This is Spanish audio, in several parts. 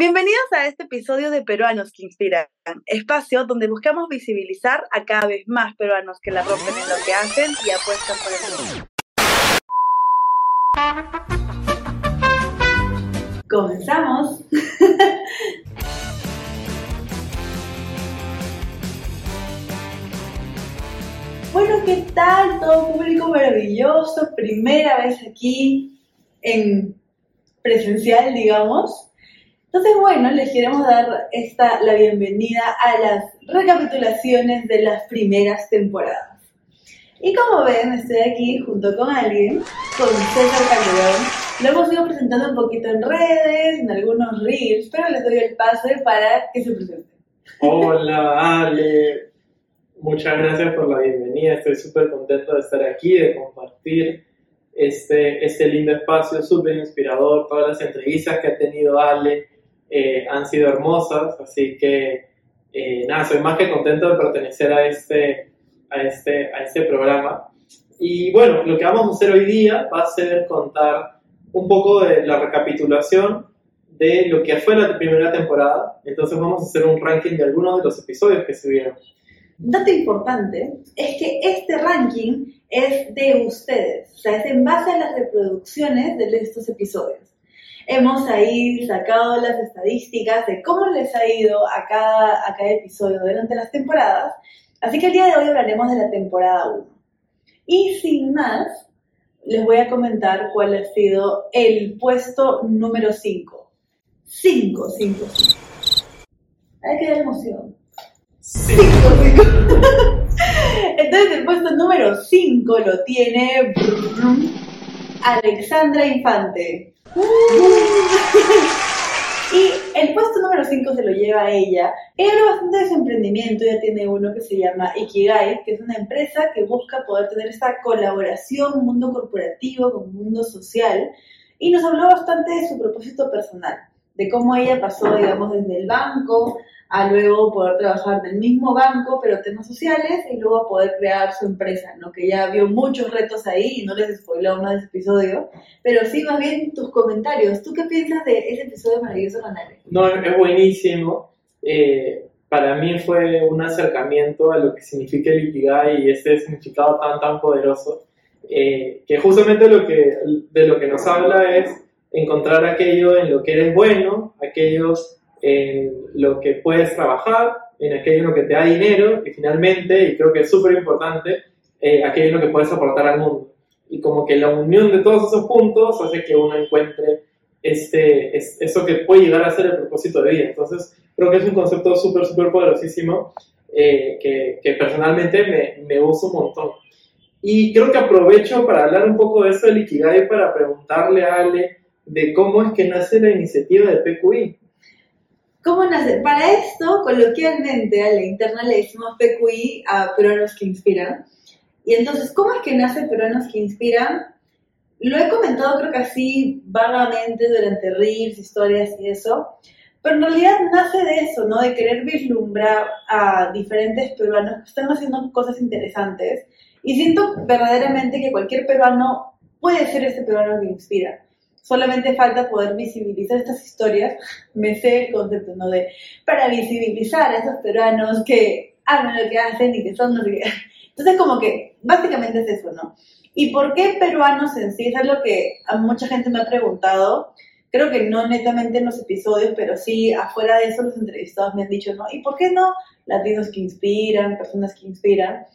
Bienvenidos a este episodio de Peruanos que Inspiran, espacio donde buscamos visibilizar a cada vez más peruanos que la rompen en lo que hacen y apuestan por el mundo. Comenzamos. bueno, ¿qué tal todo público maravilloso? Primera vez aquí en presencial, digamos. Entonces, bueno, les queremos dar esta, la bienvenida a las recapitulaciones de las primeras temporadas. Y como ven, estoy aquí junto con alguien, con César Calderón. Lo hemos ido presentando un poquito en redes, en algunos reels, pero les doy el pase para que se presenten. Hola, Ale. Muchas gracias por la bienvenida. Estoy súper contento de estar aquí, de compartir este, este lindo espacio, súper inspirador. Todas las entrevistas que ha tenido Ale eh, han sido hermosas, así que eh, nada, soy más que contento de pertenecer a este, a, este, a este programa. Y bueno, lo que vamos a hacer hoy día va a ser contar un poco de la recapitulación de lo que fue la primera temporada. Entonces vamos a hacer un ranking de algunos de los episodios que se vieron. Dato importante es que este ranking es de ustedes, o sea, es en base a las reproducciones de estos episodios hemos ahí sacado las estadísticas de cómo les ha ido a cada, a cada episodio durante las temporadas. Así que el día de hoy hablaremos de la temporada 1. Y sin más, les voy a comentar cuál ha sido el puesto número 5. 5, 5, 5. Hay que dar emoción. 5, 5. Entonces el puesto número 5 lo tiene Alexandra Infante. y el puesto número 5 se lo lleva a ella. Ella habla bastante de su emprendimiento, ya tiene uno que se llama Ikigai, que es una empresa que busca poder tener esta colaboración, mundo corporativo con mundo social, y nos habló bastante de su propósito personal, de cómo ella pasó, digamos, desde el banco a luego poder trabajar en el mismo banco, pero temas sociales, y luego poder crear su empresa, ¿no? Que ya vio muchos retos ahí y no les spoiló más ese episodio, pero sí más bien tus comentarios. ¿Tú qué piensas de ese episodio maravilloso con Ale? No, es buenísimo. Eh, para mí fue un acercamiento a lo que significa el y este significado tan, tan poderoso, eh, que justamente lo que, de lo que nos habla es encontrar aquello en lo que eres bueno, aquellos en lo que puedes trabajar, en aquello en lo que te da dinero y finalmente, y creo que es súper importante, eh, aquello en lo que puedes aportar al mundo. Y como que la unión de todos esos puntos hace que uno encuentre este, es, eso que puede llegar a ser el propósito de vida. Entonces, creo que es un concepto súper, súper poderosísimo eh, que, que, personalmente me, me gusta un montón. Y creo que aprovecho para hablar un poco de eso del Ikigai para preguntarle a Ale de cómo es que nace la iniciativa de PQI. ¿Cómo nace? Para esto, coloquialmente a la interna le decimos PQI a peruanos que inspiran. Y entonces, ¿cómo es que nace peruanos que inspiran? Lo he comentado creo que así vagamente durante reels, historias y eso, pero en realidad nace de eso, ¿no? De querer vislumbrar a diferentes peruanos que están haciendo cosas interesantes. Y siento verdaderamente que cualquier peruano puede ser ese peruano que inspira. Solamente falta poder visibilizar estas historias. Me sé el concepto, ¿no? De para visibilizar a esos peruanos que hagan lo que hacen y que son los que. Entonces, como que básicamente es eso, ¿no? ¿Y por qué peruanos en sí? es lo que a mucha gente me ha preguntado. Creo que no netamente en los episodios, pero sí afuera de eso los entrevistados me han dicho, ¿no? ¿Y por qué no latinos que inspiran, personas que inspiran?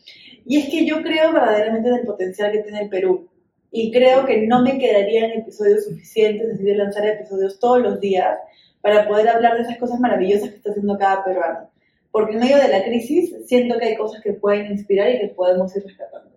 Y es que yo creo verdaderamente en el potencial que tiene el Perú y creo que no me quedarían episodios suficientes, decidí lanzar episodios todos los días para poder hablar de esas cosas maravillosas que está haciendo cada peruano. Porque en medio de la crisis siento que hay cosas que pueden inspirar y que podemos ir rescatando.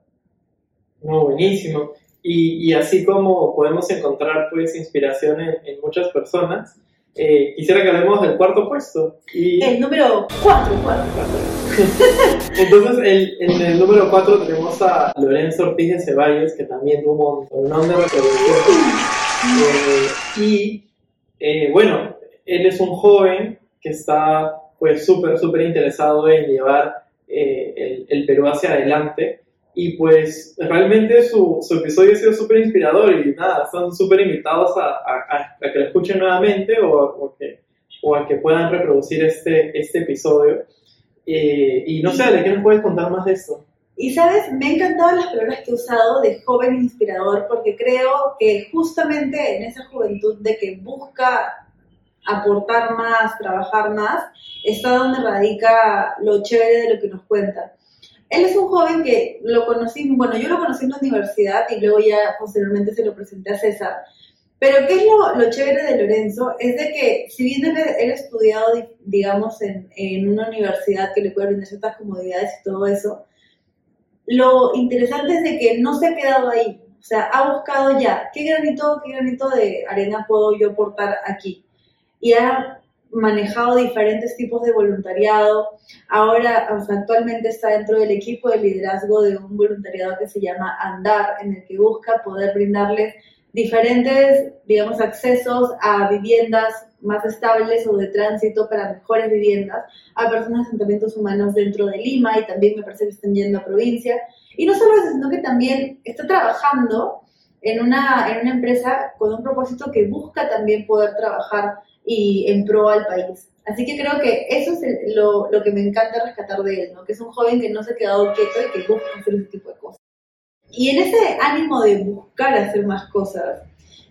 No, buenísimo. Y, y así como podemos encontrar pues inspiración en, en muchas personas, eh, quisiera que hablemos del cuarto puesto. Y... El número 4, 4, 4. Entonces, el, en el número 4 tenemos a Lorenzo Ortiz de Ceballos, que también tuvo un nombre de eh, y eh, bueno, él es un joven que está pues súper, súper interesado en llevar eh, el, el Perú hacia adelante y pues realmente su, su episodio ha sido súper inspirador y nada, están súper invitados a, a, a, que lo escuchen nuevamente o, o, que, o a que puedan reproducir este, este episodio. Eh, y no sé, ¿de qué nos puedes contar más de esto? Y sabes, me han encantado las palabras que he usado de joven inspirador porque creo que justamente en esa juventud de que busca aportar más, trabajar más, está donde radica lo chévere de lo que nos cuenta. Él es un joven que lo conocí, bueno, yo lo conocí en la universidad y luego ya posteriormente se lo presenté a César. Pero ¿qué es lo, lo chévere de Lorenzo? Es de que si bien él, él estudiado, digamos, en, en, una universidad que le puede brindar ciertas comodidades y todo eso, lo interesante es de que no se ha quedado ahí. O sea, ha buscado ya, ¿qué granito, qué granito de arena puedo yo aportar aquí? Y ha manejado diferentes tipos de voluntariado. Ahora, o sea, actualmente está dentro del equipo de liderazgo de un voluntariado que se llama Andar, en el que busca poder brindarles diferentes, digamos, accesos a viviendas más estables o de tránsito para mejores viviendas a personas de asentamientos humanos dentro de Lima y también me parece que están yendo a provincia. Y no solo eso, sino que también está trabajando en una, en una empresa con un propósito que busca también poder trabajar y en pro al país. Así que creo que eso es lo, lo, que me encanta rescatar de él, ¿no? que es un joven que no se ha quedado quieto y que busca hacer ese tipo de cosas. Y en ese ánimo de buscar hacer más cosas,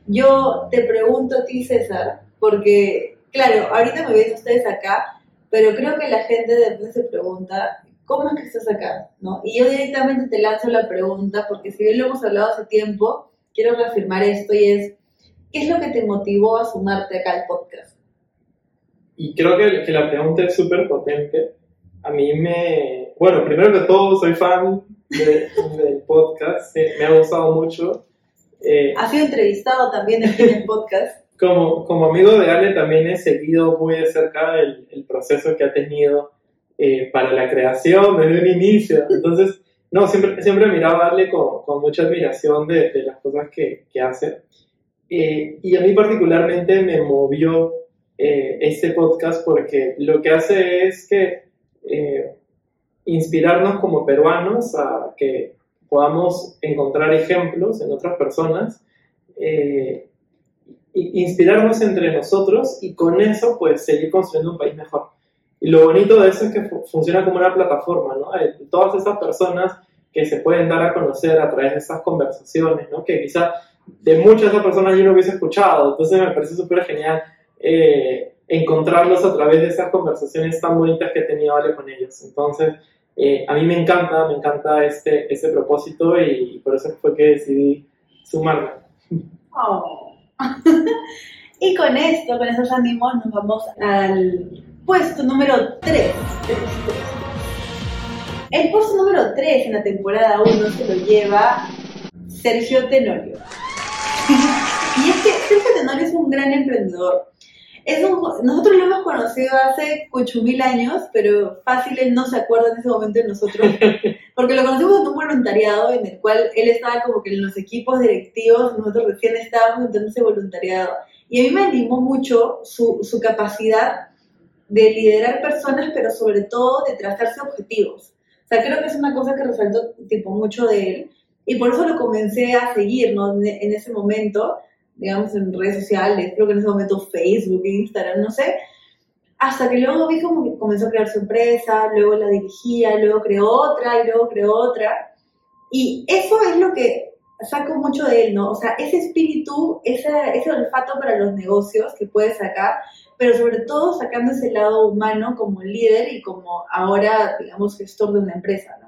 yo te pregunto a ti, César, porque, claro, ahorita me ven ustedes acá, pero creo que la gente de se pregunta, ¿cómo es que estás acá? ¿No? Y yo directamente te lanzo la pregunta, porque si bien lo hemos hablado hace tiempo, quiero reafirmar esto y es, ¿qué es lo que te motivó a sumarte acá al podcast? Y creo que, que la pregunta es súper potente. A mí me... Bueno, primero que todo, soy fan del podcast, me ha gustado mucho. Eh, ha sido entrevistado también en el podcast. Como, como amigo de Ale también he seguido muy de cerca el, el proceso que ha tenido eh, para la creación desde un inicio. Entonces, no, siempre, siempre he mirado a Ale con, con mucha admiración de, de, las cosas que, que hace. Eh, y a mí particularmente me movió este podcast porque lo que hace es que eh, inspirarnos como peruanos a que podamos encontrar ejemplos en otras personas, eh, inspirarnos entre nosotros y con eso pues seguir construyendo un país mejor. Y lo bonito de eso es que funciona como una plataforma, ¿no? todas esas personas que se pueden dar a conocer a través de esas conversaciones, ¿no? Que quizá de muchas de personas yo no hubiese escuchado, entonces me parece súper genial eh, encontrarlos a través de esas conversaciones tan bonitas que he tenido con ellos. Entonces, eh, a mí me encanta, me encanta este, este propósito y por eso fue que decidí sumarme. Oh. y con esto, con esos ánimos, nos vamos al puesto número 3. El puesto número 3 en la temporada 1 se lo lleva Sergio Tenorio. y es que Sergio Tenorio es un gran emprendedor nosotros lo hemos conocido hace ocho mil años, pero fácil él no se acuerda en ese momento de nosotros, porque lo conocimos en un voluntariado en el cual él estaba como que en los equipos directivos, nosotros recién estábamos en ese voluntariado. Y a mí me animó mucho su, su capacidad de liderar personas, pero sobre todo de trazarse objetivos. O sea, creo que es una cosa que resaltó tipo mucho de él y por eso lo comencé a seguir ¿no? en ese momento digamos, en redes sociales, creo que en ese momento Facebook, Instagram, no sé, hasta que luego vi que comenzó a crear su empresa, luego la dirigía, luego creó otra y luego creó otra. Y eso es lo que saco mucho de él, ¿no? O sea, ese espíritu, ese, ese olfato para los negocios que puede sacar, pero sobre todo sacando ese lado humano como líder y como ahora, digamos, gestor de una empresa, ¿no?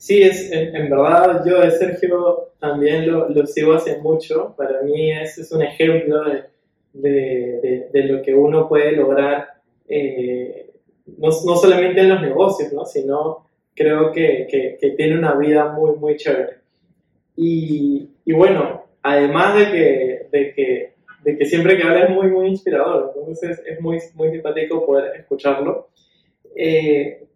Sí, es, en, verdad yo de Sergio también lo, sigo hace mucho. Para mí ese es un ejemplo de, de, de, lo que uno puede lograr, eh, no, no, solamente en los negocios, ¿no? sino creo que, que, tiene una vida muy, muy chévere. Y, y bueno, además de que, de que, de que siempre que habla es muy, muy inspirador, entonces es, es muy, muy simpático poder escucharlo. Eh,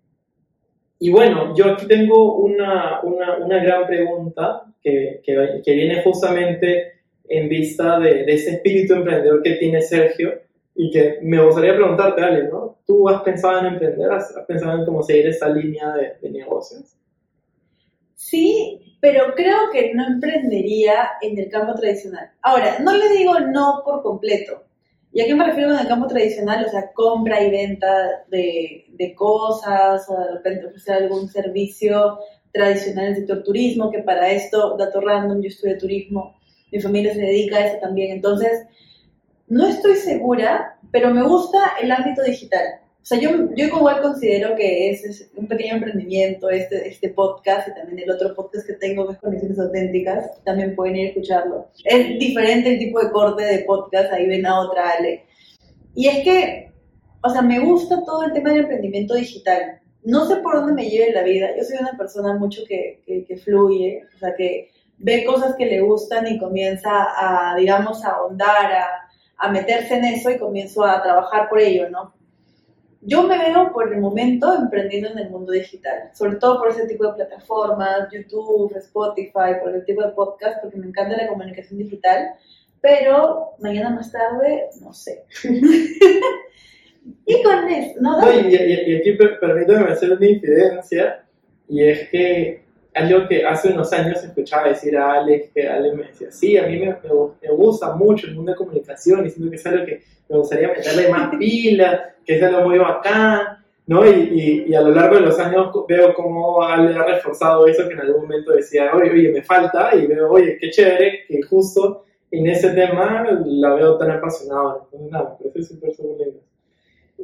y bueno, yo aquí tengo una, una, una gran pregunta que, que, viene justamente en vista de, ese espíritu emprendedor que tiene Sergio y que me gustaría preguntarte, Ale, ¿no? ¿Tú has pensado en emprender? ¿Has, has pensado en cómo seguir esa línea de, de negocios? Sí, pero creo que no emprendería en el campo tradicional. Ahora, no le digo no por completo. ¿Y a qué me refiero con el campo tradicional? O sea, compra y venta de, de cosas, o de repente ofrecer algún servicio tradicional en el sector turismo, que para esto, dato random, yo estudio turismo, mi familia se dedica a eso también. Entonces, no estoy segura, pero me gusta el ámbito digital. O sea, yo, yo igual considero que es, un pequeño emprendimiento este, este podcast y también el otro podcast que tengo, que es Conexiones Auténticas, también pueden ir a escucharlo. Es diferente el tipo de corte de podcast, ahí ven a otra Ale. Y es que, o sea, me gusta todo el tema del emprendimiento digital. No sé por dónde me lleve la vida. Yo soy una persona mucho que, que, que fluye, o sea, que ve cosas que le gustan y comienza a, digamos, a ahondar, a, a meterse en eso y comienzo a trabajar por ello, ¿no? Yo me veo por el momento emprendiendo en el mundo digital, sobre todo por ese tipo de plataformas, YouTube, Spotify, por el tipo de podcast, porque me encanta la comunicación digital, pero mañana más tarde, no sé. y con eso, ¿no? y, aquí permítame hacer una infidencia, y es que algo que hace unos años escuchaba decir a Alex, que Alex me decía, sí, a mí me, me, gusta mucho el mundo de comunicación, y siento que es algo que me gustaría meterle más pila, que es algo muy bacán, ¿no? Y, y, a lo largo de los años veo cómo Ale ha reforzado eso que en algún momento decía, oye, oye, me falta, y veo, oye, qué chévere que justo en ese tema la veo tan apasionada. Entonces, nada, me parece súper, súper lindo.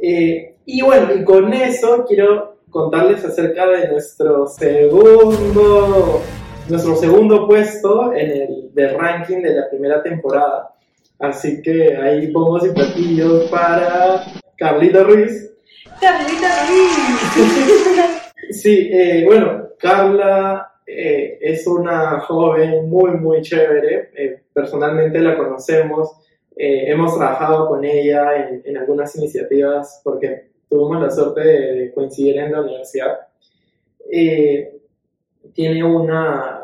Eh, y bueno, y con eso quiero contarles acerca de nuestro segundo, nuestro segundo puesto en el de ranking de la primera temporada. Así que ahí pongo platillos para Carlita Ruiz. Carlita Ruiz. sí, eh, bueno, Carla eh, es una joven muy, muy chévere. Eh, personalmente la conocemos. hemos trabajado con ella en, en algunas iniciativas porque tuvimos la suerte de coincidir en la universidad. Eh, tiene una,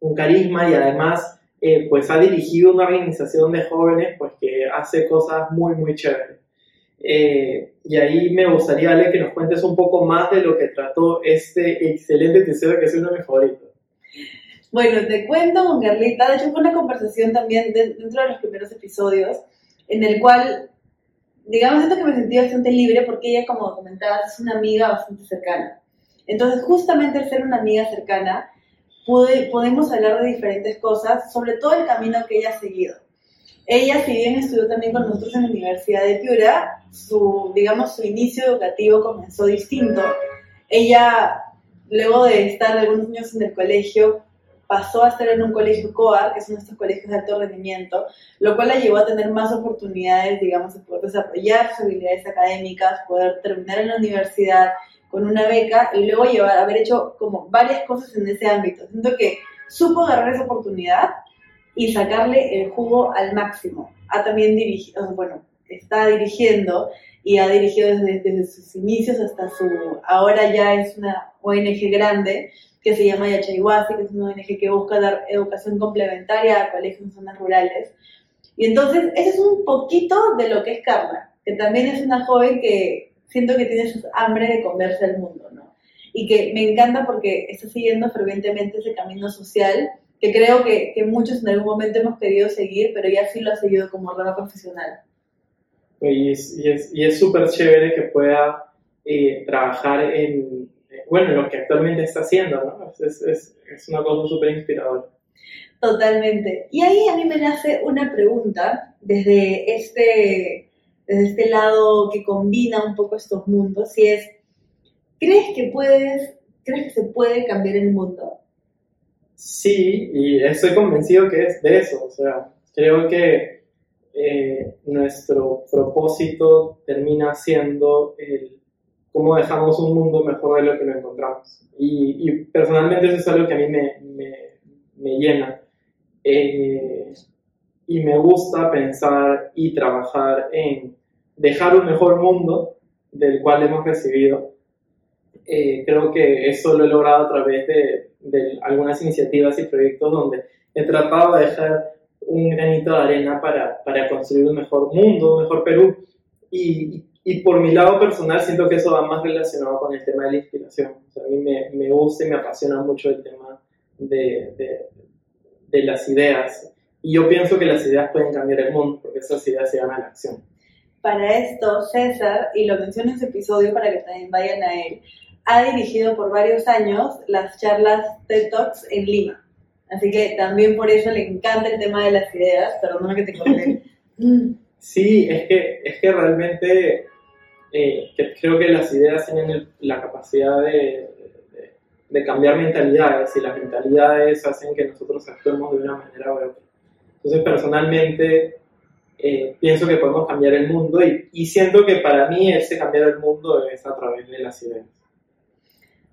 un carisma y además eh, pues ha dirigido una organización de jóvenes pues que hace cosas muy muy chéveres. Eh, y ahí me gustaría, Ale, que nos cuentes un poco más de lo que trató este excelente episodio que es uno de mis favoritos. Bueno, te cuento con Carlita, de hecho fue una conversación también dentro de los primeros episodios en el cual digamos, siento que me sentí bastante libre porque ella, como comentabas, es una amiga bastante cercana. Entonces, justamente al ser una amiga cercana, pude, podemos hablar de diferentes cosas, sobre todo el camino que ella ha seguido. Ella, si bien estudió también con nosotros en la Universidad de Piura, su, digamos, su inicio educativo comenzó distinto. Ella, luego de estar algunos años en el colegio, pasó a estar en un colegio COA, que son nuestros colegios de alto rendimiento, lo cual la llevó a tener más oportunidades, digamos, de poder desarrollar sus habilidades académicas, poder terminar en la universidad con una beca y luego llevar, haber hecho como varias cosas en ese ámbito. Siento que supo agarrar esa oportunidad y sacarle el jugo al máximo. Ha también dirigido, bueno, está dirigiendo y ha dirigido desde, desde sus inicios hasta su, ahora ya es una ONG grande, que se llama Yachayhuasi, que es una ONG que busca dar educación complementaria a colegios en zonas rurales. Y entonces, ese es un poquito de lo que es Carla, que también es una joven que siento que tiene su hambre de comerse al mundo, ¿no? Y que me encanta porque está siguiendo fervientemente ese camino social que creo que, que muchos en algún momento hemos querido seguir, pero ya sí lo ha seguido como rama profesional. Y es súper es, chévere que pueda eh, trabajar en, bueno, lo que actualmente está haciendo, ¿no? Es, es, es una cosa súper inspiradora. Totalmente. Y ahí a mí me nace una pregunta desde este, desde este lado que combina un poco estos mundos, y es, ¿crees que puedes, crees que se puede cambiar el mundo? Sí, y estoy convencido que es de eso, o sea, creo que eh, nuestro propósito termina siendo el cómo dejamos un mundo mejor de lo que lo encontramos. Y, personalmente eso es algo que a mí me, me, llena. Eh, y me gusta pensar y trabajar en dejar un mejor mundo del cual hemos recibido. Eh, creo que eso lo he logrado a través de, de, algunas iniciativas y proyectos donde he tratado de dejar un granito de arena para, para construir un mejor mundo, un mejor Perú. Y, y por mi lado personal siento que eso va más relacionado con el tema de la inspiración. O sea, a mí me, me, gusta y me apasiona mucho el tema de, de, de las ideas. y yo pienso que las ideas pueden cambiar el mundo, porque esas ideas se llaman acción. Para esto, César, y lo menciono en su episodio para que también vayan a él, ha dirigido por varios años las charlas TED Talks en Lima. Así que también por eso le encanta el tema de las ideas, perdóname que te corté. Sí, es que, es que realmente eh, creo que las ideas tienen la capacidad de, cambiar mentalidades y las mentalidades hacen que nosotros actuemos de una manera u otra. Entonces, personalmente, eh, pienso que podemos cambiar el mundo y, siento que para mí ese cambiar el mundo es a través de las ideas.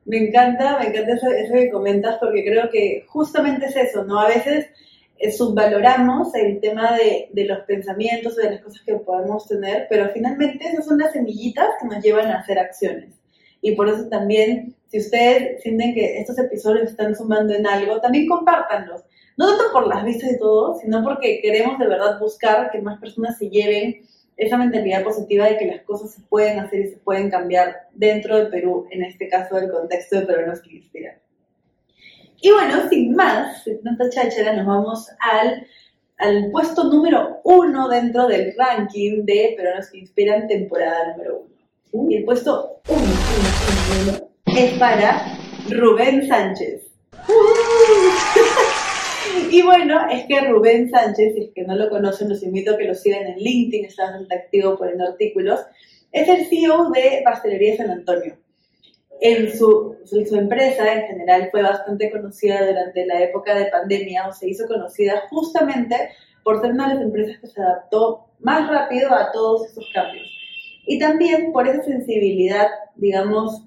Me encanta, me encanta eso, eso, que comentas porque creo que justamente es eso, ¿no? A veces subvaloramos el tema de, de, los pensamientos o de las cosas que podemos tener, pero finalmente esas son las semillitas que nos llevan a hacer acciones. Y por eso también, si ustedes sienten que estos episodios están sumando en algo, también compártanlos. No tanto por las vistas y todo, sino porque queremos de verdad buscar que más personas se lleven esa mentalidad positiva de que las cosas se pueden hacer y se pueden cambiar dentro de Perú, en este caso del contexto de peruanos que inspiran. Y bueno, sin más, sin tanta cháchara, nos vamos al, al puesto número uno dentro del ranking de peruanos que inspiran temporada número uno. Uh. Y el puesto uno, uno, uno, uno es para Rubén Sánchez. Uh. Y bueno, es que Rubén Sánchez, si es que no lo conocen, los invito a que lo sigan en LinkedIn, está bastante activo poniendo artículos. Es el CEO de Pastelería San Antonio. En su, su, empresa en general fue bastante conocida durante la época de pandemia o se hizo conocida justamente por ser una de las empresas que se adaptó más rápido a todos esos cambios. Y también por esa sensibilidad, digamos,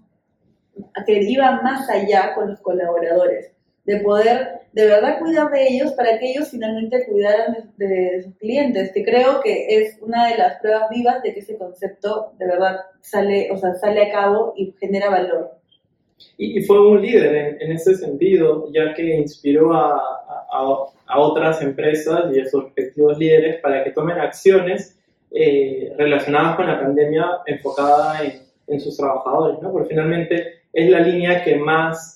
que iba más allá con los colaboradores de poder de verdad cuidar de ellos para que ellos finalmente cuidaran de, sus clientes, que creo que es una de las pruebas vivas de que ese concepto de verdad sale, o sea, sale a cabo y genera valor. Y, fue un líder en, ese sentido, ya que inspiró a, a, otras empresas y a sus respectivos líderes para que tomen acciones eh, relacionadas con la pandemia enfocada en, en sus trabajadores, ¿no? Porque finalmente es la línea que más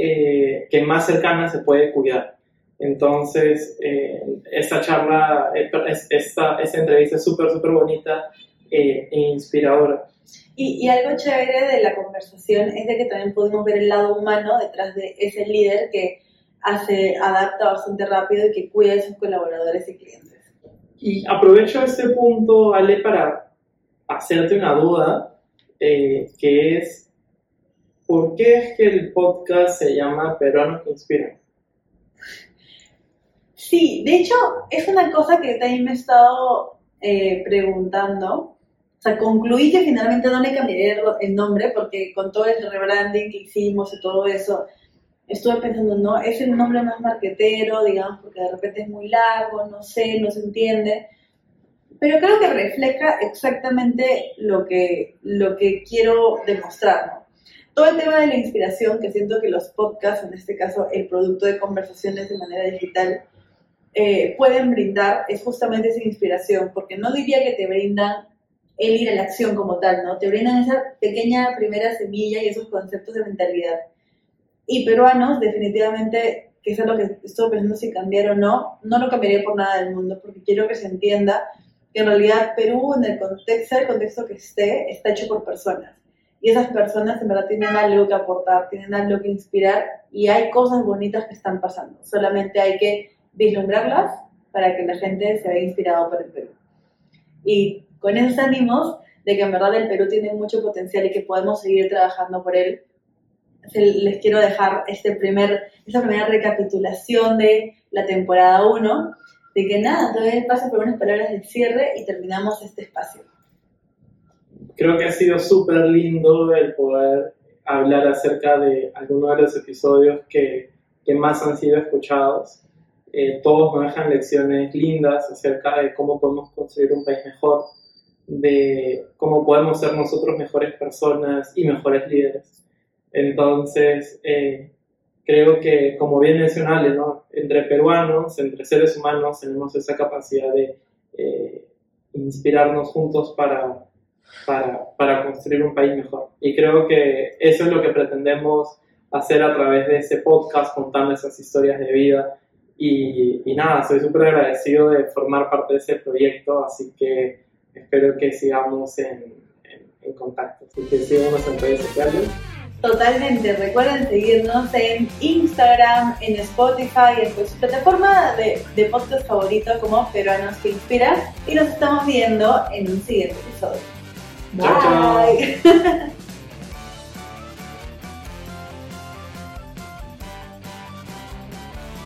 eh, que más cercana se puede cuidar. Entonces, eh, esta charla, eh, esta, esta entrevista es súper, súper bonita e inspiradora. Y, y, algo chévere de la conversación es de que también pudimos ver el lado humano detrás de ese líder que hace, adapta bastante rápido y que cuida de sus colaboradores y clientes. Y aprovecho este punto, Ale, para hacerte una duda, que es ¿por qué es que el podcast se llama Peruanos que Inspiran? Sí, de hecho, es una cosa que también me he estado eh, preguntando. O sea, concluí que finalmente no le cambiaría el nombre porque con todo el rebranding que hicimos y todo eso, estuve pensando, no, es el nombre más marquetero, digamos, porque de repente es muy largo, no sé, no se entiende. Pero creo que refleja exactamente lo que, lo que quiero demostrar. Todo el tema de la inspiración, que siento que los podcasts, en este caso el producto de conversaciones de manera digital, eh, pueden brindar, es justamente esa inspiración, porque no diría que te brindan el ir a la acción como tal, ¿no? Te brindan esa pequeña primera semilla y esos conceptos de mentalidad. Y peruanos, definitivamente, que es lo que estoy pensando si cambiar o no, no lo cambiaría por nada del mundo, porque quiero que se entienda que en realidad Perú, en el contexto, el contexto que esté, está hecho por personas y esas personas en verdad tienen algo que aportar, tienen algo que inspirar y hay cosas bonitas que están pasando. Solamente hay que vislumbrarlas para que la gente se vea inspirado por el Perú. Y con esos ánimos de que en verdad el Perú tiene mucho potencial y que podemos seguir trabajando por él, les quiero dejar este primer, esta primera recapitulación de la temporada 1, de que nada, todavía paso por unas palabras de cierre y terminamos este espacio creo que ha sido súper lindo el poder hablar acerca de algunos de los episodios que, que más han sido escuchados. Eh, todos nos dejan lecciones lindas acerca de cómo podemos construir un país mejor, de cómo podemos ser nosotros mejores personas y mejores líderes. Entonces, eh, creo que, como bien mencionale, ¿no? entre peruanos, entre seres humanos, tenemos esa capacidad de eh, inspirarnos juntos para, para construir un país mejor. Y creo que eso es lo que pretendemos hacer a través de este podcast, contando esas historias de vida Y, y nada, soy súper agradecido de formar parte de ese proyecto, así que espero que sigamos en, en, en contacto. Así que síganos en redes sociales. Totalmente, recuerden seguirnos en Instagram, en Spotify, en su plataforma de, de podcast favorito como Peruanos que Inspiran y nos estamos viendo en un siguiente episodio. Bye.